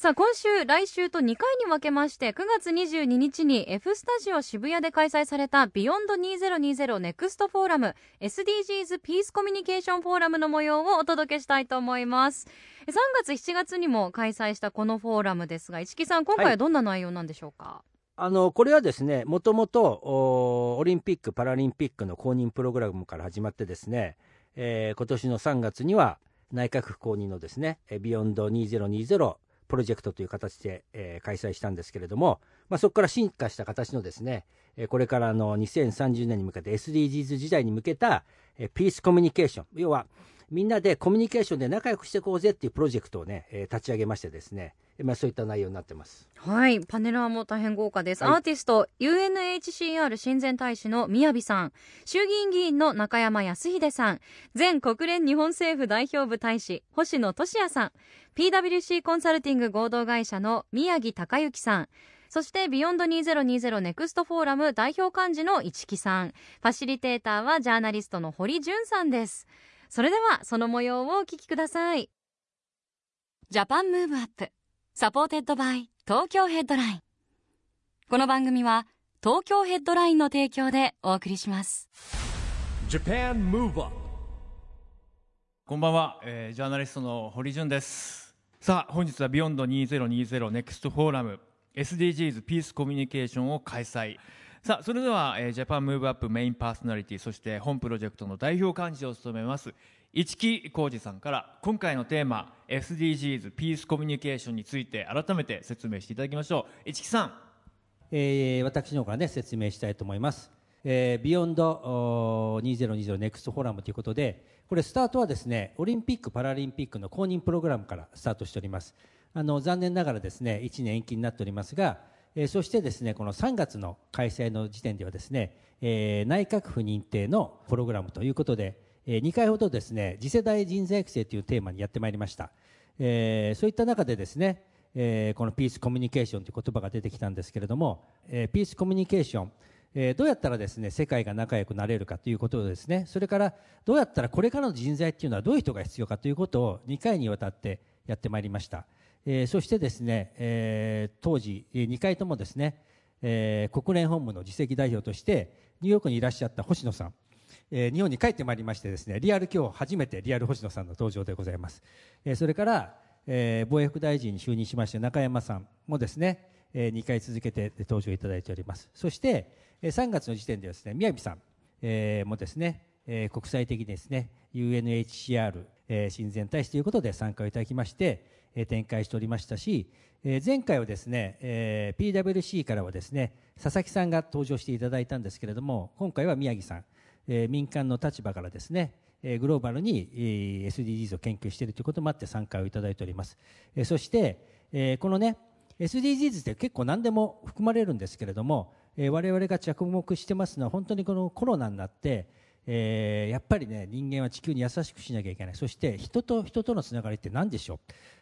さあ今週来週と2回に分けまして9月22日に F スタジオ渋谷で開催されたビヨンド2020ネクストフォーラム SDGs ピースコミュニケーションフォーラムの模様をお届けしたいと思います。3月7月にも開催したこのフォーラムですが一木さん今回はどんな内容なんでしょうか、あのこれはですねもともとおオリンピック・パラリンピックの公認プログラムから始まってですね、えー今年の3月には内閣府公認のですねえービヨンド2020プロジェクトという形で、えー開催したんですけれども、まあ、そこから進化した形のですね、えーこれからの2030年に向けて SDGs 時代に向けた、えーピースコミュニケーション要はみんなでコミュニケーションで仲良くしていこうぜっていうプロジェクトをね、え立ち上げましてですね、まあ、そういった内容になってます。はい、パネラーも大変豪華です。はいアーティスト UNHCR 親善大使の宮城さん、衆議院議員の中山泰秀さん、前国連日本政府代表部大使星野俊也さん、PWC コンサルティング合同会社の宮城隆之さん。そして、ビヨンド2020ネクストフォーラム代表幹事の一木さん。ファシリテーターはジャーナリストの堀潤さんです。それでは、その模様をお聞きください。 JAPAN MOVE UP. SUPPORTED BY TOKYO HEADLINE。この番組は東京ヘッドラインの提供でお送りします。JAPAN MOVE UP こんばんは、えージャーナリストの堀潤です。さあ本日はビヨンド2020ネクストフォーラム SDGs ピースコミュニケーションを開催。さあそれでは、えージャパンムーブアップメインパーソナリティそして本プロジェクトの代表幹事を務めます一木広治さんから今回のテーマ SDGs ピースコミュニケーションについて改めて説明していただきましょう市木さんえー私の方からね説明したいと思います。えービヨンド2020ネクストフォーラムということで、これスタートはですね、オリンピック・パラリンピックの公認プログラムからスタートしております。あの残念ながらですね、1年延期になっておりますが、えーそしてですね、この3月の開催の時点ではですね、えー内閣府認定のプログラムということで、え2回ほどですね、次世代人材育成というテーマにやってまいりました。えそういった中でですね、えこのピースコミュニケーションという言葉が出てきたんですけれども、えピースコミュニケーション、えどうやったらですね世界が仲良くなれるかということをですねそれからどうやったらこれからの人材っていうのはどういう人が必要かということを2回にわたってやってまいりました、えそしてですね、えー当時2回ともですね、え国連本部の次席代表としてニューヨークにいらっしゃった星野さんえー日本に帰ってまいりましてですねリアル今日初めてリアル星野さんの登場でございます、えーそれから、えー防衛副大臣に就任しまして中山さんもですね、え2回続けて登場いただいております。そして、えー3月の時点ではですね宮城さん、えーもですね、えー国際的にですね UNHCR、え親善大使ということで参加をいただきまして、え展開しておりましたし、え前回はですね、え PWC からはですね佐々木さんが登場していただいたんですけれども今回は宮城さん、えー民間の立場からですねえーグローバルにえー SDGs を研究しているということもあって参加をいただいております、えーそして、えーこのね SDGs って結構何でも含まれるんですけれども、えー我々が着目してますのは本当にこのコロナになって、えーやっぱりね人間は地球に優しくしなきゃいけない。そして人と人とのつながりって何でしょ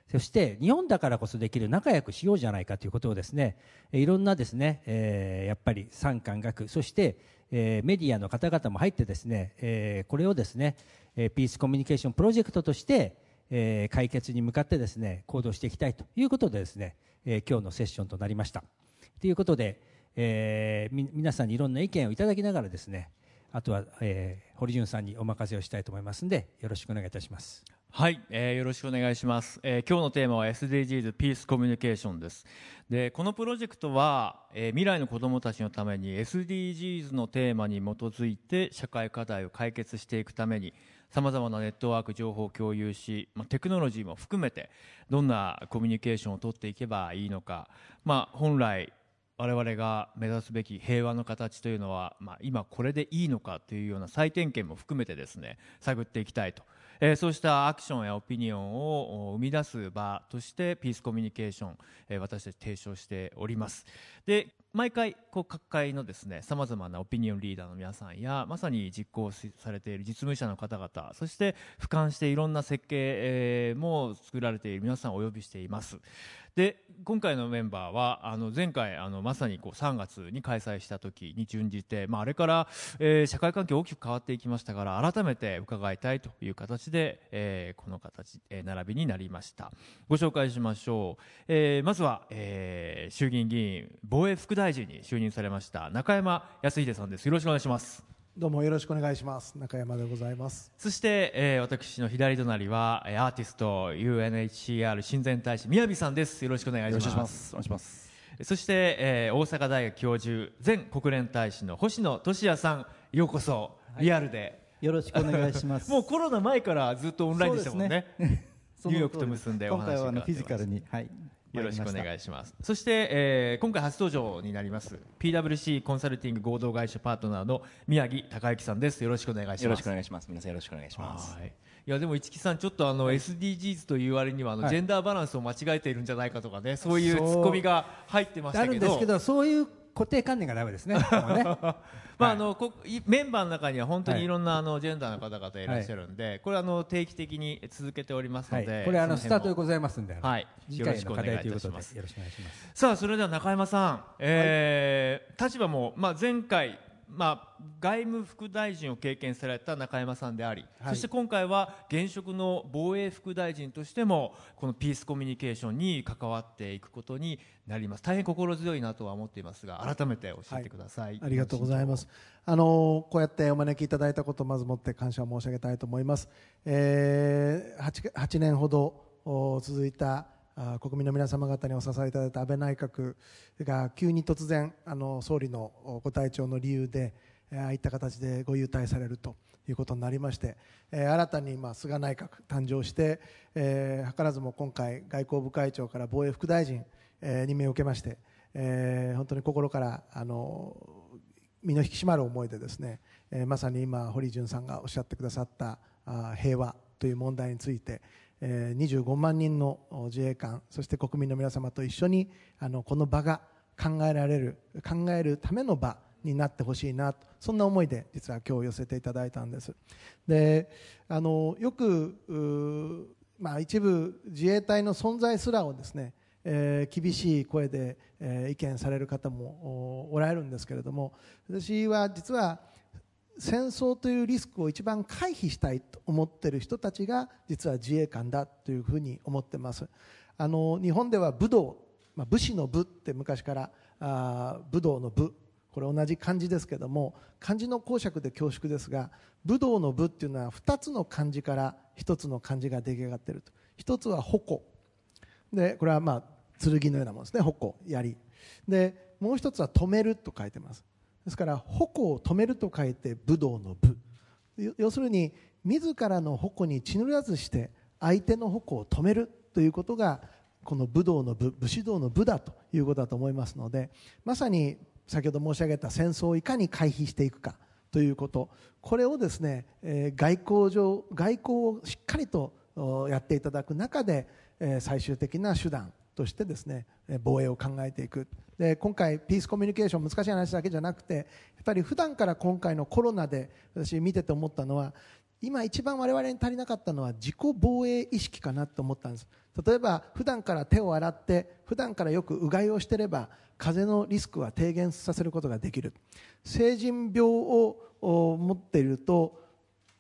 う？そして日本だからこそできる仲良くしようじゃないかということをですねいろんなですね、えーやっぱり産官学そして、メディアの方々も入ってですね、えーこれをですね、えーピースコミュニケーションプロジェクトとして、えー解決に向かってですね行動していきたいということでですね、えー今日のセッションとなりました。ということで、えー皆さんにいろんな意見をいただきながらですねあとは、えー堀潤さんにお任せをしたいと思いますのでよろしくお願いいたします、よろしくお願いします、えー今日のテーマは SDGs ピースコミュニケーションです。でこのプロジェクトは、えー未来の子どもたちのために SDGs のテーマに基づいて社会課題を解決していくためにさまざまなネットワーク情報を共有し、まあ、テクノロジーも含めてどんなコミュニケーションを取っていけばいいのか、まあ、本来我々が目指すべき平和の形というのは、まあ、今これでいいのかというような再点検も含めてですね探っていきたいとえーそうしたアクションやオピニオンを生み出す場としてピースコミュニケーション、えー私たち提唱しております。で毎回こう各界のですねさまざまなオピニオンリーダーの皆さんやまさに実行されている実務者の方々そして俯瞰していろんな設計、えーも作られている皆さんをお呼びしています。で今回のメンバーはあの前回あのまさにこう3月に開催した時に準じて、まあ、あれから、えー社会環境大きく変わっていきましたから改めて伺いたいという形で、えーこの形、えー並びになりました。ご紹介しましょう、えーまずは、えー衆議院議員防衛副大臣に就任されました中山康秀さんです。よろしくお願いします。どうもよろしくお願いします。中山でございます。そして、えー私の左隣はえーアーティスト UNHCR 親善大使宮城さんです。よろしくお願いします。お願いします。そして、えー大阪大学教授前国連大使の星野俊也さんようこそリアルで、よろしくお願いします。もうコロナ前からずっとオンラインでしたもんね。ニューヨークと結んでお今話回はあのフィジカルに、はい、よろしくお願いします。そして、えー今回初登場になります PWC コンサルティング合同会社パートナーの宮城隆之さんです。よろしくお願いします。よろしくお願いします。皆さんよろしくお願いします。はい。いやでも市木さんちょっとあの SDGs という割にはあのはい。ジェンダーバランスを間違えているんじゃないかとかねそういうツッコミが入ってましあたけど。るんですけどそういう固定観念がダメですね。ね まああのこいメンバーの中には本当にはい。いろんなあのジェンダーの方々いらっしゃるんで、これあの定期的に続けておりますのはい。で、これあのスタートでございますんで、はい。次よろしくお願い回の課題といういたします。ことでよろしくお願いします。さあそれでは中山さん、えー立場も、まあ、前回、まあ、外務副大臣を経験された中山さんであり、はい。そして今回は現職の防衛副大臣としてもこのピースコミュニケーションに関わっていくことになります。大変心強いなとは思っていますが改めて教えてください、ありがとうございます。あのこうやってお招きいただいたことをまずもって感謝を申し上げたいと思います、えー、8, 8年ほどお続いた国民の皆様方にお支えいただいた安倍内閣が急に突然あの総理のご体調の理由でああいった形でご優待されるということになりまして、えー新たに今菅内閣誕生して、えー図らずも今回外交部会長から防衛副大臣、えー任命を受けまして、えー本当に心からあの身の引き締まる思いでですね、えーまさに今堀潤さんがおっしゃってくださったあ平和という問題について、25万人の自衛官そして国民の皆様と一緒にあのこの場が考えられる考えるための場になってほしいなとそんな思いで実は今日寄せていただいたんです。であのよくまあ、一部自衛隊の存在すらをですね、えー厳しい声で、えー意見される方もおおられるんですけれども私は実は戦争というリスクを一番回避したいと思っている人たちが実は自衛官だというふうに思っています。あの日本では武道、まあ、武士の武って昔からあ武道の武。これ同じ漢字ですけども漢字の講釈で恐縮ですが武道の武っていうのは2つの漢字から1つの漢字が出来上がっていると。1つは矛。でこれはまあ剣のようなものですね。矛槍。でもう1つは止めると書いてます。ですから矛を止めると書いて武道の武。要するに自らの矛に血塗らずして相手の矛を止めるということがこの武道の武武士道の武だということだと思いますのでまさに先ほど申し上げた戦争をいかに回避していくかということ。これをですね、えー外交上外交をしっかりとやっていただく中で、えー最終的な手段としてですね防衛を考えていく。で今回ピースコミュニケーション難しい話だけじゃなくてやっぱり普段から今回のコロナで私見てて思ったのは今一番我々に足りなかったのは自己防衛意識かなと思ったんです。例えば普段から手を洗って普段からよくうがいをしていれば風邪のリスクは低減させることができる。成人病を持っていると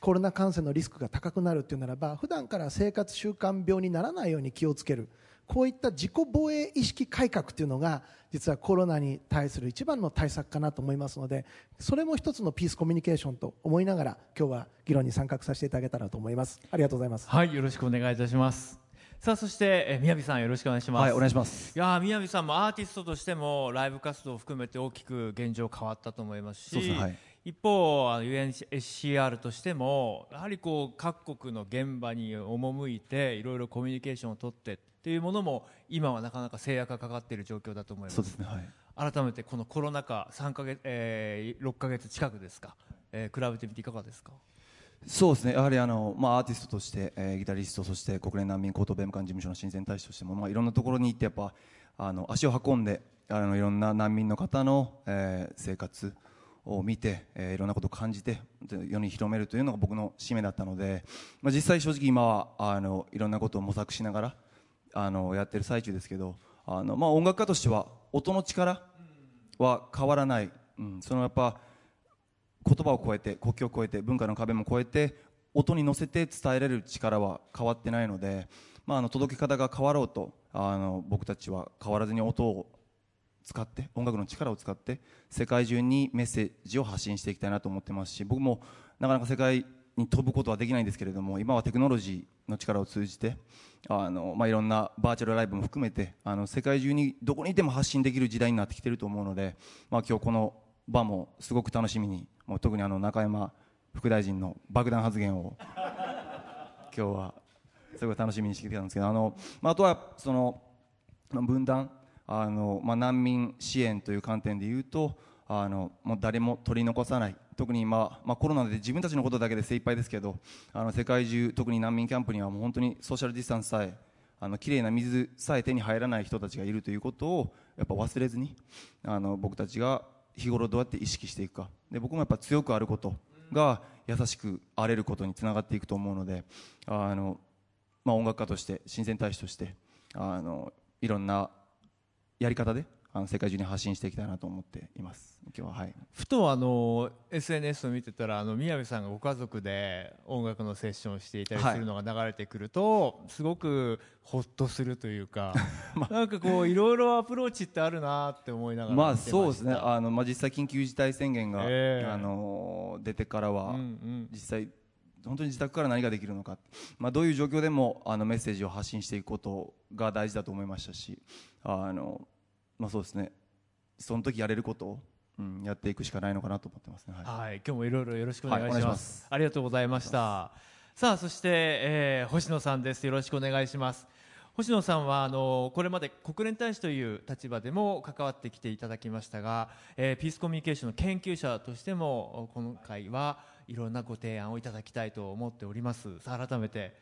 コロナ感染のリスクが高くなるというならば普段から生活習慣病にならないように気をつける。こういった自己防衛意識改革というのが実はコロナに対する一番の対策かなと思いますのでそれも一つのピースコミュニケーションと思いながら今日は議論に参画させていただけたらと思います。ありがとうございます。はいよろしくお願いいたします。さあそして、えー、宮城さんよろしくお願いしますはい、お願いします。いやー宮城さんもアーティストとしてもライブ活動を含めて大きく現状変わったと思いますしすねはい。一方あの UNSCR としてもやはりこう各国の現場に赴いていろいろコミュニケーションを取ってっていうものも今はなかなか制約がかかっている状況だと思いますそうですね。はい。改めてこのコロナ禍3ヶ月、えー、6ヶ月近くですか、えー比べてみていかがですか？そうですね、やはりあの、まあ、アーティストとして、えーギタリスト、そして国連難民高等弁務官事務所の親善大使としても、まあ、いろんなところに行って、やっぱあの足を運んであの、いろんな難民の方の、えー生活を見て、えーいろんなことを感じて、で世に広めるというのが僕の使命だったので、まあ、実際、正直今はあのいろんなことを模索しながらあのやってる最中ですけど、あのまあ、音楽家としては、音の力は変わらない、うん、そのやっぱ言葉を超えて国境を超えて文化の壁も超えて音に乗せて伝えられる力は変わってないので、まあ、あの届け方が変わろうとあの僕たちは変わらずに音を使って音楽の力を使って世界中にメッセージを発信していきたいなと思ってますし僕もなかなか世界に飛ぶことはできないんですけれども今はテクノロジーの力を通じてあの、まあ、いろんなバーチャルライブも含めてあの世界中にどこにいても発信できる時代になってきていると思うので、まあ、今日この場もすごく楽しみにもう特にあの中山副大臣の爆弾発言を 今日はすごい楽しみにしてきたんですけどあの、まあ、あとはその分断あの、まあ、難民支援という観点で言うとあのもう誰も取り残さない特に今、まあ、コロナで自分たちのことだけで精一杯ですけどあの世界中特に難民キャンプにはもう本当にソーシャルディスタンスさえあの綺麗な水さえ手に入らない人たちがいるということをやっぱ忘れずにあの僕たちが日頃どうやって意識していくか。で僕もやっぱ強くあることが優しくあれることにつながっていくと思うのであの、まあ、音楽家として親善大使としてあのいろんなやり方であの世界中に発信していきたいなと思っています。今日ははい。ふとあの SNS を見てたらあの宮部さんがご家族で音楽のセッションをしていたりするのが流れてくると、すごくほっとするというか、なんかこういろいろアプローチってあるなって思いながらまあそうですね。あの、まあ、実際緊急事態宣言が、ええ。あの出てからは、うんうん。実際本当に自宅から何ができるのか、まあ、どういう状況でもあのメッセージを発信していくことが大事だと思いましたしあの、まあ、そうですね。その時やれることを、うん、やっていくしかないのかなと思ってますね。はい。はい、今日もいろいろよろしくお願いします,、はいます。ありがとうございました。さあそして、えー星野さんです。よろしくお願いします。星野さんはあのこれまで国連大使という立場でも関わってきていただきましたが、えーピースコミュニケーションの研究者としても今回はいろんなご提案をいただきたいと思っております。さあ改めて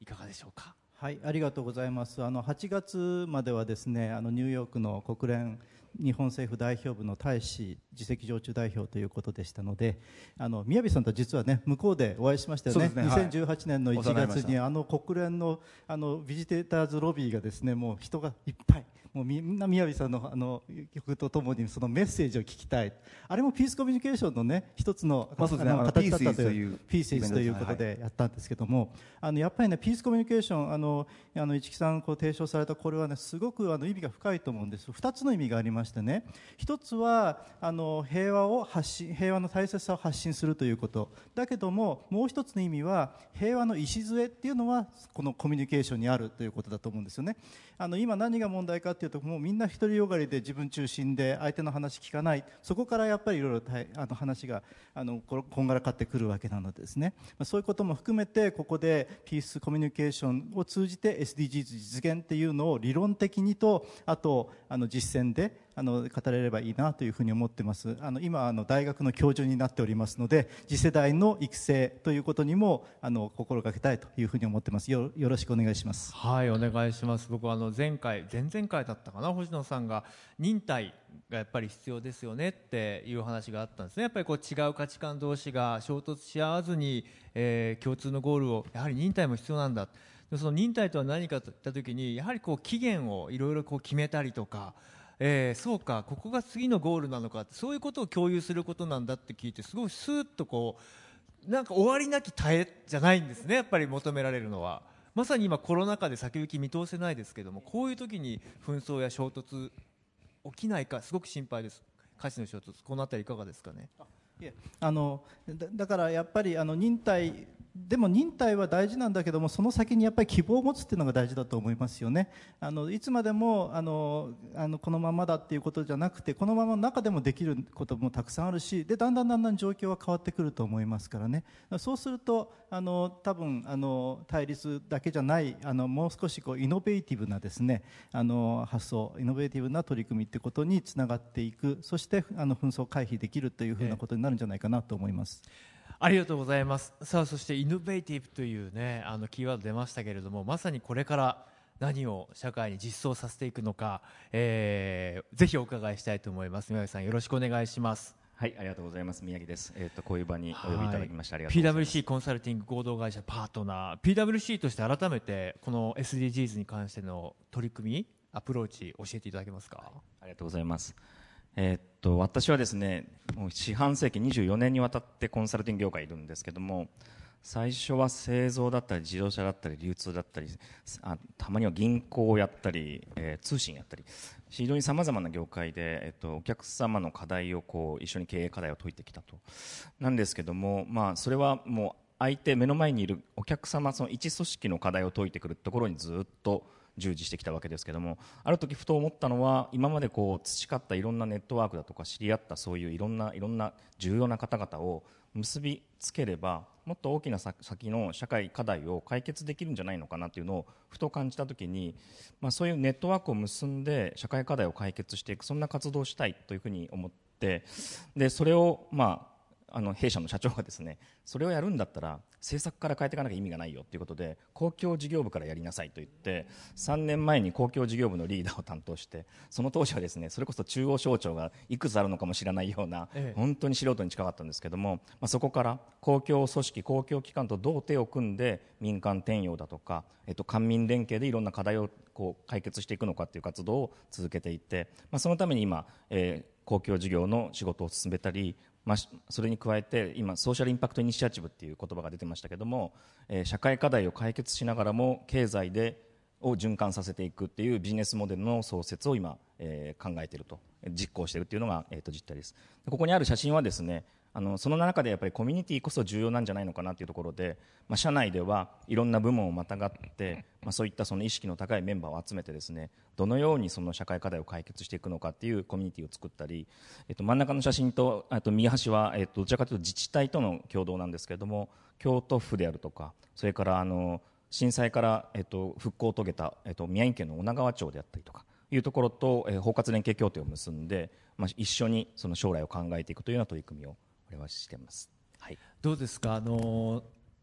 いかがでしょうか？はい、ありがとうございます。あの8月まではですね、あのニューヨークの国連日本政府代表部の大使次席常駐代表ということでしたので、あの宮城さんと実はね向こうでお会いしましたよね。ねはい2018年の1お世話になりました月にあの国連のあのビジテーターズロビーがですね、もう人がいっぱい。もうみんな宮城さんのあの曲とともにそのメッセージを聞きたい。あれもピースコミュニケーションのね一つの,、まあそうですねあのの形だったといいううピースイズということでやったんですけども、あのやっぱりねピースコミュニケーションあのあの市木さんこう提唱されたこれはねすごくあの意味が深いと思うんです。二つの意味がありましてね、一つはあの平和を発信平和の大切さを発信するということ。だけどももう一つの意味は平和の礎っていうのはこのコミュニケーションにあるということだと思うんですよね。あの今何が問題かっていうともうみんな独りよがりで自分中心で相手の話聞かない。そこからやっぱりいろいろあの話があのここんがらかってくるわけなのでですね。まあそういうことも含めてここでピースコミュニケーションを通じて SDGs 実現っていうのを理論的にとあとあの実践であの語れればいいなというふうに思ってます。あの今あの大学の教授になっておりますので次世代の育成ということにもあの心がけたいというふうに思ってます。よよろしくお願いします。はいお願いします。僕はあの前回前々回だったかな星野さんが忍耐がやっぱり必要ですよねっていう話があったんですね。やっぱりこう違う価値観同士が衝突し合わずに、えー共通のゴールをやはり忍耐も必要なんだ。でその忍耐とは何かといった時にやはりこう期限をいろいろこう決めたりとかえーそうかここが次のゴールなのかそういうことを共有することなんだって聞いてすごいスーッとこうなんか終わりなき耐えじゃないんですねやっぱり求められるのは。まさに今コロナ禍で先行き見通せないですけどもこういう時に紛争や衝突起きないかすごく心配です。価値の衝突このあたりいかがですかね。いえあのだからやっぱりあの忍耐でも忍耐は大事なんだけどもその先にやっぱり希望を持つっていうのが大事だと思いますよね。あのいつまでもあのあのこのままだっていうことじゃなくてこのままの中でもできることもたくさんあるしでだんだんだんだん状況は変わってくると思いますからね。そうするとあの多分あの対立だけじゃないあのもう少しこうイノベーティブなですねあの発想イノベーティブな取り組みってことにつながっていく。そしてあの紛争回避できるというふうなことになるんじゃないかなと思います。ありがとうございますさあそしてイノベーティブというねあのキーワード出ましたけれどもまさにこれから何を社会に実装させていくのか、えー、ぜひお伺いしたいと思います宮城さんよろしくお願いしますはい、ありがとうございます。宮城です。えっ、とこういう場にお呼びいただきまして、ありがとうございます。PWC コンサルティング合同会社パートナー PWC として改めてこの SDGs に関しての取り組みアプローチ教えていただけますか、ありがとうございます。えーっと私はですね、もう四半世紀24年にわたってコンサルティング業界にいるんですけども、最初は製造だったり自動車だったり流通だったり、あたまには銀行をやったり、えー通信やったり、非常にさまざまな業界で、えっとお客様の課題をこう一緒に経営課題を解いてきたと。なんですけども、まあそれはもう相手目の前にいるお客様その一組織の課題を解いてくるところにずっと従事してきたわけですけどもある時ふと思ったのは今までこう培ったいろんなネットワークだとか知り合ったそういういろんないろんな重要な方々を結びつければもっと大きな先の社会課題を解決できるんじゃないのかなというのをふと感じた時に、まあ、そういうネットワークを結んで社会課題を解決していくそんな活動をしたいというふうに思ってでそれをまああの弊社の社長がですねそれをやるんだったら政策から変えていかなきゃ意味がないよということで公共事業部からやりなさいと言って3年前に公共事業部のリーダーを担当してその当時はですねそれこそ中央省庁がいくつあるのかも知らないような、ええ。本当に素人に近かったんですけども、まあ、そこから公共組織公共機関とどう手を組んで民間転用だとか、えっと、官民連携でいろんな課題をこう解決していくのかという活動を続けていて、まあ、そのために今、えー公共事業の仕事を進めたり、まあ、それに加えて今ソーシャルインパクトイニシアチブっていう言葉が出てましたけども、えー社会課題を解決しながらも経済でを循環させていくっていうビジネスモデルの創設を今、えー考えていると実行しているというのが、えー、と実態です。ここにある写真はですねあのその中でやっぱりコミュニティこそ重要なんじゃないのかなというところで、まあ、社内ではいろんな部門をまたがって、まあ、そういったその意識の高いメンバーを集めてですねどのようにその社会課題を解決していくのかっていうコミュニティを作ったり、えっと、真ん中の写真とあと右端は、えっと、どちらかというと自治体との共同なんですけれども京都府であるとかそれからあの震災から、えっと、復興を遂げた、えっと、宮城県の女川町であったりとかいうところと、えー包括連携協定を結んで、まあ、一緒にその将来を考えていくというような取り組みを我々はしています。はい。どうですか？あの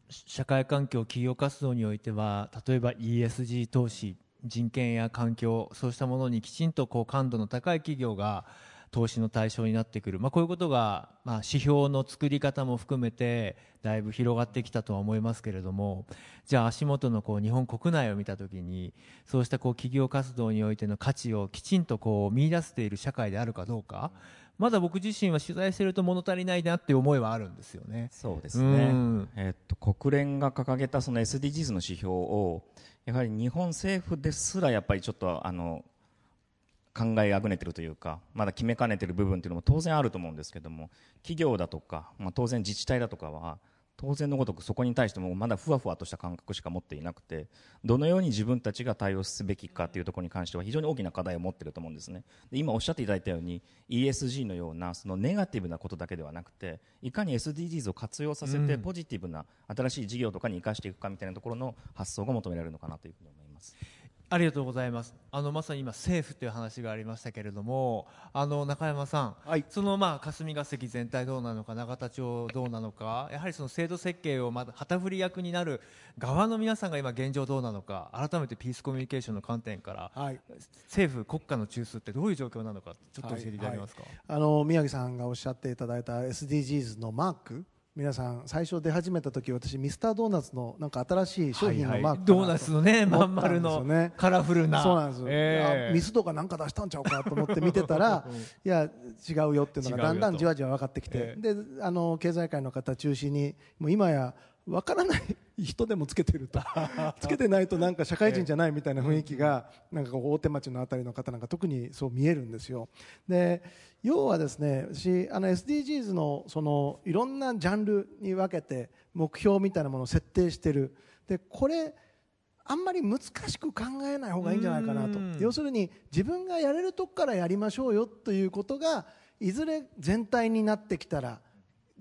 し社会環境企業活動においては例えば ESG 投資人権や環境そうしたものにきちんとこう感度の高い企業が投資の対象になってくる、まあ、こういうことが、まあ、指標の作り方も含めてだいぶ広がってきたとは思いますけれどもじゃあ足元のこう日本国内を見たときにそうしたこう企業活動においての価値をきちんとこう見出せている社会であるかどうかまだ僕自身は取材していると物足りないなっていう思いはあるんですよね。そうですね、うんえっと国連が掲げたその SDGs の指標をやはり日本政府ですらやっぱりちょっとあの考えあぐねてるというかまだ決めかねてる部分というのも当然あると思うんですけども企業だとか、まあ、当然自治体だとかは当然のごとくそこに対してもまだふわふわとした感覚しか持っていなくてどのように自分たちが対応すべきかというところに関しては非常に大きな課題を持っていると思うんですね。で今おっしゃっていただいたように ESG のようなそのネガティブなことだけではなくていかに SDGs を活用させてうん。ポジティブな新しい事業とかに生かしていくかみたいなところの発想が求められるのかなというふうに思いますありがとうございます。あのまさに今政府という話がありましたけれども、あの中山さん、はい。そのまあ霞が関全体どうなのか、永田町どうなのか、やはりその制度設計をまだ旗振り役になる側の皆さんが今現状どうなのか、改めてピースコミュニケーションの観点から、はい。政府国家の中枢ってどういう状況なのか、ちょっと教えていただけますか？あの宮城さんがおっしゃっていただいた SDGs のマーク皆さん最初出始めた時私ミスタードーナツのなんか新しい商品のマークドーナツのね、まん丸のカラフルな。そうなんです、ええ。あミスとかなんか出したんちゃうかと思って見てたら いや違うよっていうのがだんだんじわじわ分かってきて、え。であの経済界の方中心にもう今や分からない人でもつけてると。つけてないとなんか社会人じゃないみたいな雰囲気がなんか大手町のあたりの方なんか特にそう見えるんですよ。で要はですね私あの SDGs のそのいろんなジャンルに分けて目標みたいなものを設定してる。でこれあんまり難しく考えない方がいいんじゃないかなと。うん。要するに自分がやれるとこからやりましょうよということがいずれ全体になってきたら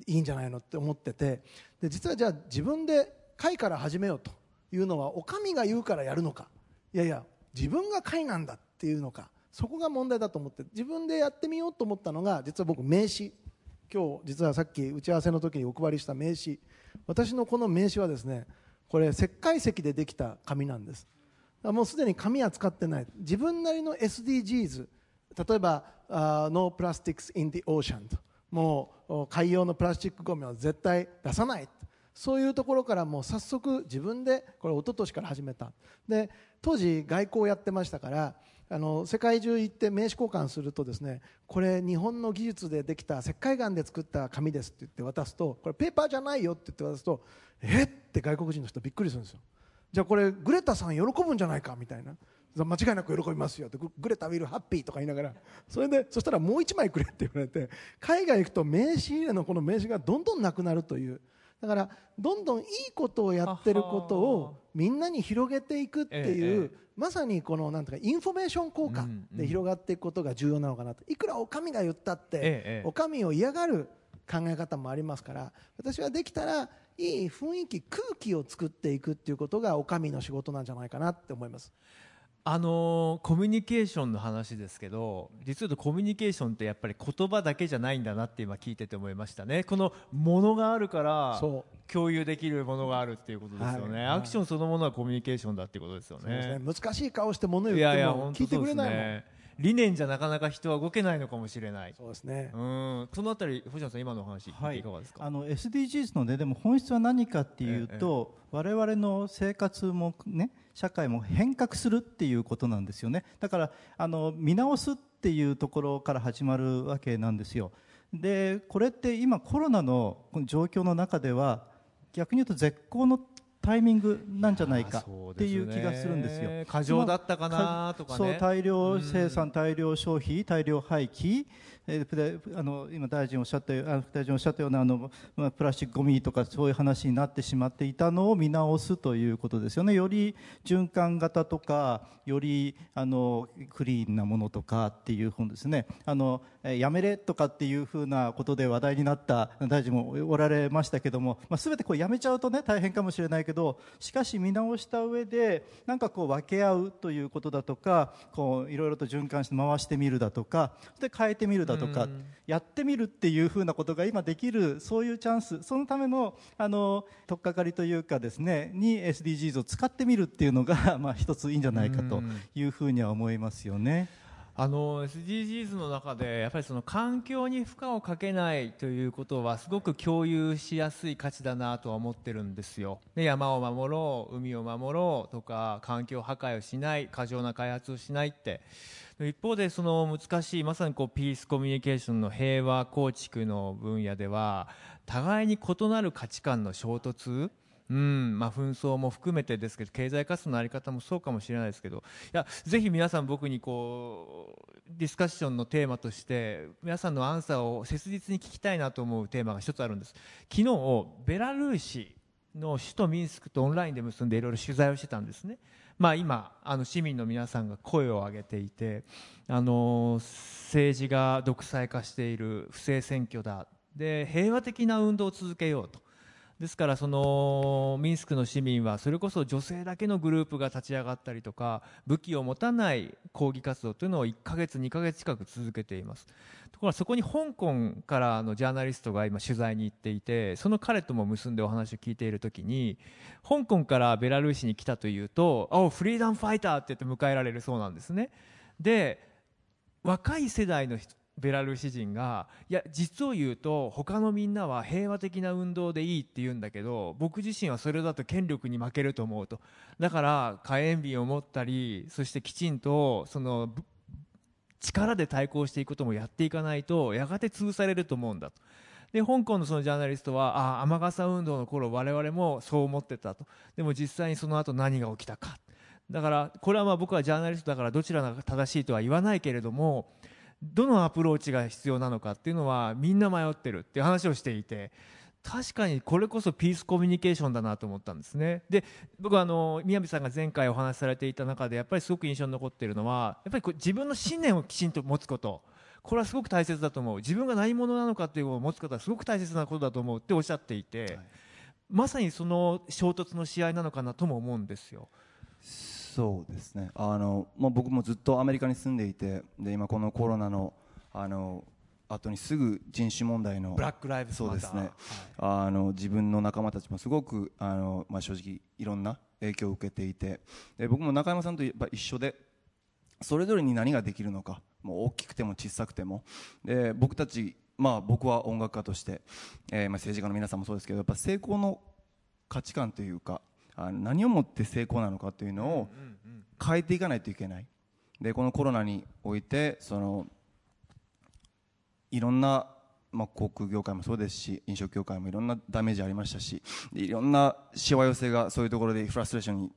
いいんじゃないのって思っててで実はじゃあ自分で会から始めようというのはお上が言うからやるのか。いやいや自分が会なんだっていうのか。そこが問題だと思って自分でやってみようと思ったのが実は僕名刺。今日実はさっき打ち合わせの時にお配りした名刺。私のこの名刺はですねこれ石灰石でできた紙なんです。もうすでに紙は使ってない。自分なりの SDGs 例えば「uh, No plastics in the ocean」と。もう海洋のプラスチックゴミは絶対出さない。そういうところからもう早速自分でこれ一昨年から始めた。で当時外交をやってましたからあの世界中行って名刺交換するとですねこれ日本の技術でできた石灰岩で作った紙ですって言って渡すとこれペーパーじゃないよって言って渡すとえって外国人の人びっくりするんですよ。じゃあこれグレタさん喜ぶんじゃないかみたいな。間違いなく喜びますよって Greta will happy とか言いながらそれでそしたらもう1枚くれって言われて海外行くと名刺入れのこの名刺がどんどんなくなるという。だからどんどんいいことをやってることをみんなに広げていくっていう、まさにこのなんていうかインフォメーション効果で広がっていくことが重要なのかなと。いくらお上が言ったって、お上を嫌がる考え方もありますから私はできたらいい雰囲気空気を作っていくっていうことがお上の仕事なんじゃないかなって思います。あのーコミュニケーションの話ですけど実はコミュニケーションってやっぱり言葉だけじゃないんだなって今聞いてて思いましたね。このものがあるから共有できるものがあるっていうことですよね、はい。アクションそのものはコミュニケーションだっていうことですよね。ね。難しい顔して物言いやいやっても聞いてくれないもん。ね理念じゃなかなか人は動けないのかもしれない。そうですね。うん。そのあたり星野さん今のお話聞い。かがですか、あの SDGs のねでも本質は何かっていうと、我々の生活もね社会も変革するっていうことなんですよね。だからあの見直すっていうところから始まるわけなんですよ。でこれって今コロナのこの状況の中では逆に言うと絶好のタイミングなんじゃないかっていう気がするんですよ。過剰だったかなとかね。そう大量生産、大量消費、大量廃棄、えーあの今大臣おっしゃったあ副大臣おっしゃったようなあの、まあ、プラスチックごみとかそういう話になってしまっていたのを見直すということですよね。より循環型とかよりあのクリーンなものとかっていう本ですね。あのやめれとかっていうふうなことで話題になった大臣もおられましたけども、まあ、全てこうやめちゃうとね大変かもしれないけどしかし見直した上でなんかこう分け合うということだとかこういろいろと循環して回してみるだとかで変えてみるだとかやってみるっていうふうなことが今できるそういうチャンスそのためのあの取っかかりというかですねに SDGs を使ってみるっていうのが まあ一ついいんじゃないかというふうには思いますよね。あの SDGs の中でやっぱりその環境に負荷をかけないということはすごく共有しやすい価値だなとは思ってるんですよ。で山を守ろう海を守ろうとか環境破壊をしない過剰な開発をしないって一方でその難しいまさにこうピースコミュニケーションの平和構築の分野では互いに異なる価値観の衝突うんまあ、紛争も含めてですけど経済活動の在り方もそうかもしれないですけどいやぜひ皆さん僕にこうディスカッションのテーマとして皆さんのアンサーを切実に聞きたいなと思うテーマが一つあるんです。昨日ベラルーシの首都ミンスクとオンラインで結んでいろいろ取材をしてたんですね、まあ、今あの市民の皆さんが声を上げていてあの政治が独裁化している不正選挙だ。で平和的な運動を続けようと。ですからそのミンスクの市民はそれこそ女性だけのグループが立ち上がったりとか武器を持たない抗議活動というのを1ヶ月2ヶ月近く続けています。ところがそこに香港からのジャーナリストが今取材に行っていてその彼とも結んでお話を聞いている時に香港からベラルーシに来たというと「おフリーダムファイター」って言って迎えられるそうなんですね。で若い世代の人ベラルーシ人がいや実を言うと他のみんなは平和的な運動でいいって言うんだけど僕自身はそれだと権力に負けると思うと。だから火炎瓶を持ったりそしてきちんとその力で対抗していくこともやっていかないとやがて潰されると思うんだと。で香港のそのジャーナリストはあ雨傘運動の頃我々もそう思ってたと。でも実際にその後何が起きたか。だからこれはまあ僕はジャーナリストだからどちらが正しいとは言わないけれどもどのアプローチが必要なのかっていうのはみんな迷ってるっていう話をしていて確かにこれこそピースコミュニケーションだなと思ったんですね。で僕はあの宮部さんが前回お話しされていた中でやっぱりすごく印象に残っているのはやっぱりこう自分の信念をきちんと持つこと。これはすごく大切だと思う。自分が何者なのかっていうのを持つことはすごく大切なことだと思うっておっしゃっていて、まさにその衝突の試合なのかなとも思うんですよ。そうですね。あの、まあ、僕もずっとアメリカに住んでいてで今このコロナのあの後にすぐ人種問題のブラックライブズそうですね、あの自分の仲間たちもすごくあの、まあ、正直いろんな影響を受けていてで僕も中山さんとやっぱ一緒でそれぞれに何ができるのかもう大きくても小さくてもで僕たち、まあ、僕は音楽家として、えーまあ、政治家の皆さんもそうですけどやっぱ成功の価値観というかあの何をもって成功なのかというのを変えていかないといけない。でこのコロナにおいてそのいろんな、まあ、航空業界もそうですし飲食業界もいろんなダメージありましたしでいろんなしわ寄せがそういうところでフラストレーションに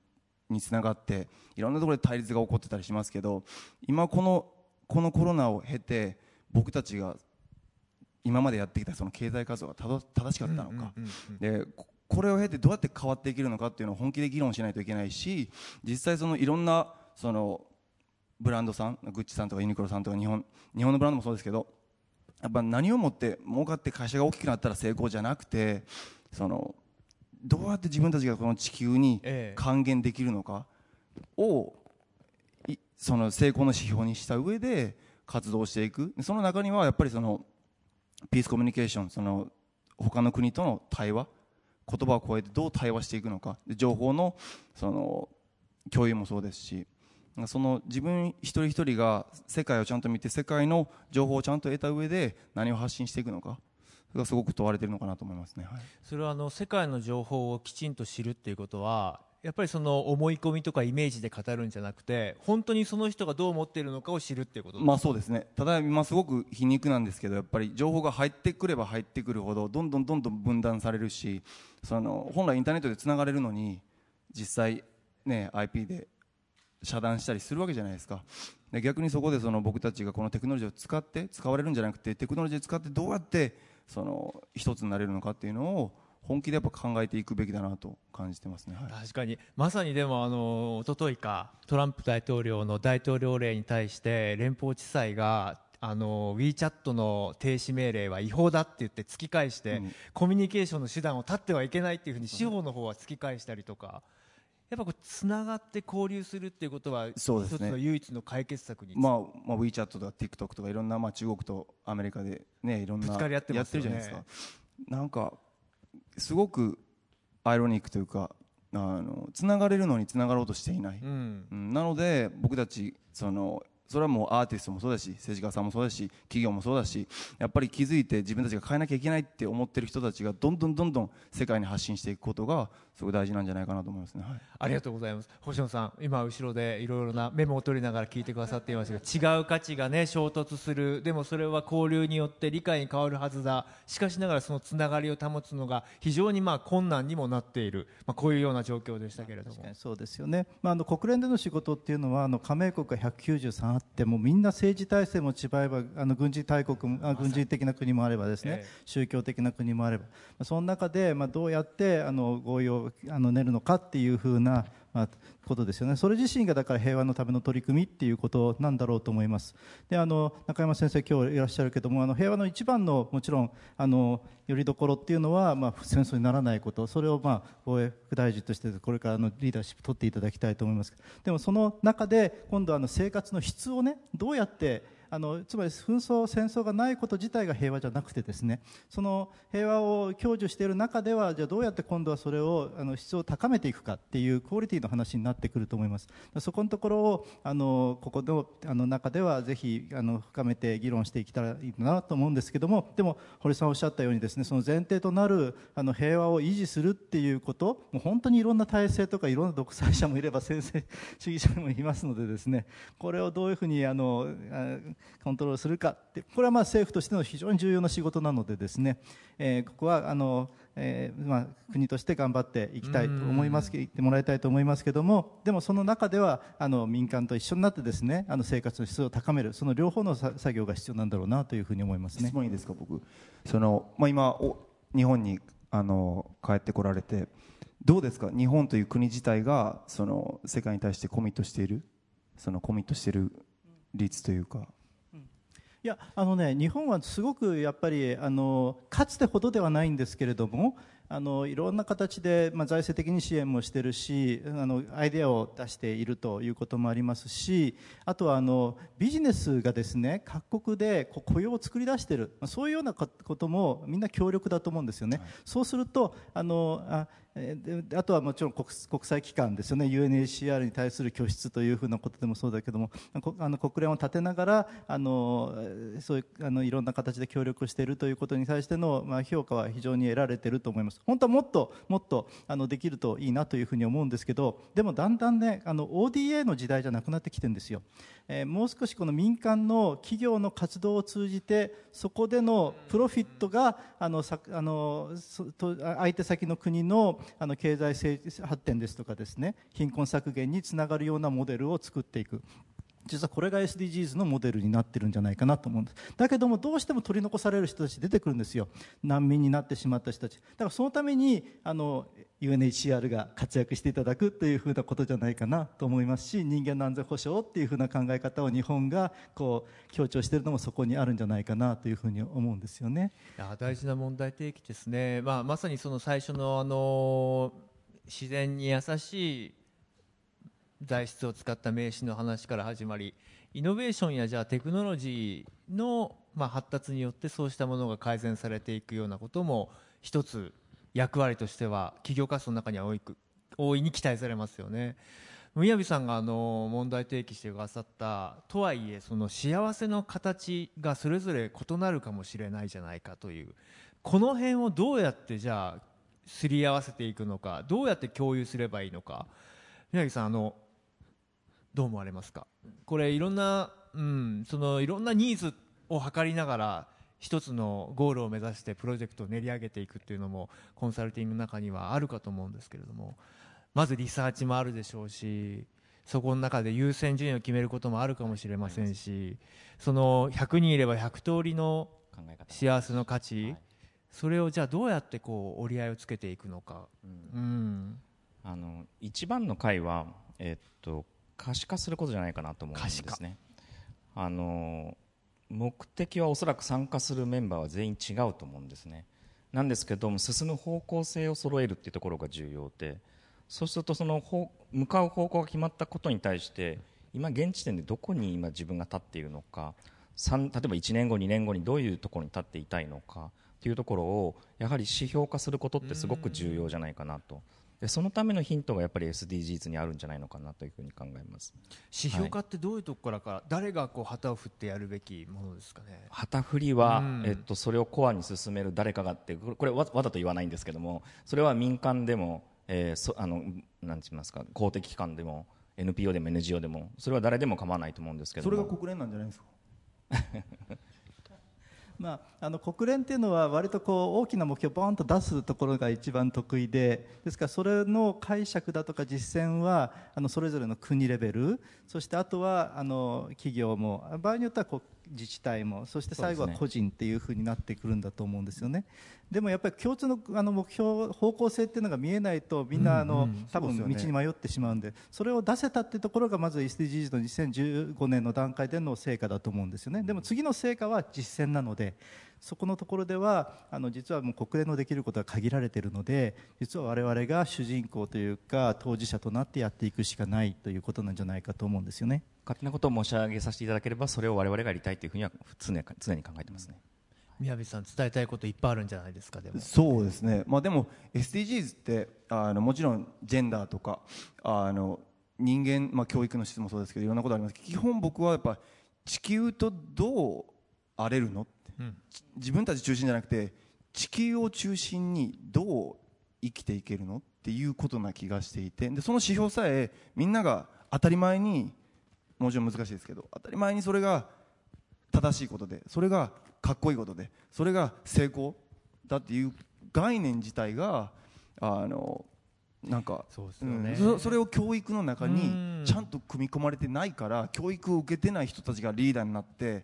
につながっていろんなところで対立が起こってたりしますけど今このこのコロナを経て僕たちが今までやってきたその経済活動が正しかったのか、でここれを経てどうやって変わっていけるのかっていうのを本気で議論しないといけないし実際そのいろんなそのブランドさんグッチさんとかユニクロさんとか日本日本のブランドもそうですけどやっぱ何をもって儲かって会社が大きくなったら成功じゃなくてそのどうやって自分たちがこの地球にええ。還元できるのかをいその成功の指標にした上で活動していく。その中にはやっぱりそのピースコミュニケーションその他の国との対話言葉を超えてどう対話していくのか。情報のその共有もそうですし。その自分一人一人が世界をちゃんと見て世界の情報をちゃんと得た上で何を発信していくのか。それがすごく問われているのかなと思いますね。はい。それはあの世界の情報をきちんと知るっていうことはやっぱりその思い込みとかイメージで語るんじゃなくて本当にその人がどう思っているのかを知るっていうこと。まあそうですね。ただ今すごく皮肉なんですけどやっぱり情報が入ってくれば入ってくるほどどんどんどんどん分断されるしその本来インターネットでつながれるのに実際ね IP で遮断したりするわけじゃないですか。で逆にそこでその僕たちがこのテクノロジーを使って使われるんじゃなくてテクノロジーを使ってどうやってその一つになれるのかっていうのを本気でやっぱ考えていくべきだなと感じてますね、はい。確かに。まさにでもあの一昨日かトランプ大統領の大統領令に対して連邦地裁があの WeChat の停止命令は違法だって言って突き返して、うん。コミュニケーションの手段を断ってはいけないっていうふうに司法の方は突き返したりとかやっぱこうつながって交流するっていうことは一つの唯一の解決策にまあ、まあ、WeChat とか TikTok とかいろんな、まあ、中国とアメリカでねいろんなぶつかり合ってますよね。るじゃないですか。なんかすごくアイロニックというかあのつながれるのにつながろうとしていない、うん。うん。なので僕たちそのそれはもうアーティストもそうだし政治家さんもそうだし企業もそうだしやっぱり気づいて自分たちが変えなきゃいけないって思ってる人たちがどんどんどんどん世界に発信していくことがすごい大事なんじゃないかなと思いますね、はい。ありがとうございます。星野さん今後ろでいろいろなメモを取りながら聞いてくださっていますが違う価値がね衝突する。でもそれは交流によって理解に変わるはずだ。しかしながらそのつながりを保つのが非常にまあ困難にもなっている、まあ、こういうような状況でしたけれども。そうですよね、まあ、あの国連での仕事っていうのはあの加盟国が193あってもみんな政治体制も違えばあの軍事大国もあ軍事的な国もあればですね、ええ。宗教的な国もあれば、まあその中で、まあ、どうやってあの合意をあの練るのかっていうふうな、まあ、ことですよね。それ自身がだから平和のための取り組みっていうことなんだろうと思います。であの中山先生今日いらっしゃるけどもあの平和の一番のもちろんあのよりどころっていうのは、まあ、戦争にならないこと。それを、まあ、防衛副大臣としてこれからのリーダーシップ取っていただきたいと思います。でもその中で今度はあの生活の質をねどうやってあのつまり紛争、戦争がないこと自体が平和じゃなくてですねその平和を享受している中ではじゃあどうやって今度はそれをあの質を高めていくかっていうクオリティの話になってくると思います。そこのところをあのここのあの中ではぜひあの深めて議論していけたらいいなと思うんですけどもでも堀さんおっしゃったようにですねその前提となるあの平和を維持するっていうこともう本当にいろんな体制とかいろんな独裁者もいれば先制主義者もいますのでですねこれをどういうふうにあのあコントロールするかってこれはまあ政府としての非常に重要な仕事なのでですね、えーここはあの、えーまあ、国として頑張っていきたいと思います言ってもらいたいと思いますけどもでもその中ではあの民間と一緒になってですねあの生活の質を高めるその両方のさ作業が必要なんだろうなというふうに思いますね。質。問いいですか僕。その、まあ、今お日本にあの帰ってこられてどうですか？日本という国自体がその世界に対してコミットしているそのコミットしている率というか。いやあのね日本はすごくやっぱりあのかつてほどではないんですけれどもあのいろんな形で、まあ、財政的に支援もしてるしあのアイデアを出しているということもありますしあとはあのビジネスがですね各国でこう雇用を作り出しているまあそういうようなこともみんな協力だと思うんですよね。そうするとあのああとはもちろん国国際機関ですよね。UNHCR に対する拠出というふうなことでもそうだけどもあの国連を立てながらあのそういうあのいろんな形で協力しているということに対しての、まあ、評価は非常に得られていると思います。本当はもっともっとあのできるといいなというふうに思うんですけどでもだんだんねあの ODA の時代じゃなくなってきてるんですよ、えーもう少しこの民間の企業の活動を通じてそこでのプロフィットがあのさあのと相手先の国のあの経済発展ですとかですね貧困削減につながるようなモデルを作っていく。実はこれが SDGs のモデルになってるんじゃないかなと思うんです。だけどもどうしても取り残される人たち出てくるんですよ。難民になってしまった人たち。だからそのためにあの UNHCR が活躍していただくというふうなことじゃないかなと思いますし人間の安全保障っていうふうな考え方を日本がこう強調しているのもそこにあるんじゃないかなというふうに思うんですよね。いや大事な問題提起ですね、まあ、まさにその最初の、あの自然に優しい材質を使った名刺の話から始まりイノベーションやじゃあテクノロジーの、まあ、発達によってそうしたものが改善されていくようなことも一つ役割としては企業活動の中には大い大いに期待されますよね。宮城さんがあの問題提起してくださったとはいえその幸せの形がそれぞれ異なるかもしれないじゃないかというこの辺をどうやってじゃあすり合わせていくのかどうやって共有すればいいのか宮城さんあのどう思われますか？これいろんな、うん、そのいろんなニーズを測りながら一つのゴールを目指してプロジェクトを練り上げていくっていうのもコンサルティングの中にはあるかと思うんですけれどもまずリサーチもあるでしょうしそこの中で優先順位を決めることもあるかもしれませんしその100人いれば100通りの幸せの価値、はい。それをじゃあどうやってこう折り合いをつけていくのか、うん、あの一番の回は、えっと可視化することじゃないかなと思うんですね。あの目的はおそらく参加するメンバーは全員違うと思うんですね。なんですけども進む方向性を揃えるっていうところが重要で、そうするとその方向かう方向が決まったことに対して今現時点でどこに今自分が立っているのか、三例えば1年後2年後にどういうところに立っていたいのかっていうところをやはり指標化することってすごく重要じゃないかなと。でそのためのヒントがやっぱり SDGs にあるんじゃないのかなというふうに考えます。指標化ってどういうところからか、誰がこう旗を振ってやるべきものですかね？旗振りは、うんえっと、それをコアに進める誰かがってこれこれわわざと言わないんですけどもそれは民間でも、えーそあのなんて言いますか公的機関でも NPO でも NGO でもそれは誰でも構わないと思うんですけどもそれが国連なんじゃないですか？まあ、あの国連っていうのは割とこう大きな目標をボーンと出すところが一番得意でですからそれの解釈だとか実践はあのそれぞれの国レベル。そしてあとはあの企業も。場合によってはこう自治体もそして最後は個人っていうふうになってくるんだと思うんですよね。でもやっぱり共通のあの目標方向性っていうのが見えないとみんなあの、多分道に迷ってしまうんでそれを出せたってところがまず SDGs の2015年の段階での成果だと思うんですよね。でも次の成果は実践なのでそこのところではあの実はもう国連のできることは限られているので実は我々が主人公というか当事者となってやっていくしかないということなんじゃないかと思うんですよね。勝手なことを申し上げさせていただければそれを我々がやりたいというふうには常に常に考えてますね。宮部さん伝えたいこといっぱいあるんじゃないですかでも。そうですね、まあ、でも SDGs ってあのもちろんジェンダーとかあの人間、まあ、教育の質もそうですけどいろんなことありますけど基本僕はやっぱ地球とどう荒れるのっ自分たち中心じゃなくて地球を中心にどう生きていけるのっていうことな気がしていてでその指標さえみんなが当たり前にもちろん難しいですけど当たり前にそれが正しいことでそれがかっこいいことでそれが成功だっていう概念自体があのなんかそうですよね。んそそれを教育の中うんにちゃんと組み込まれてないから教育を受けてない人たちがリーダーになって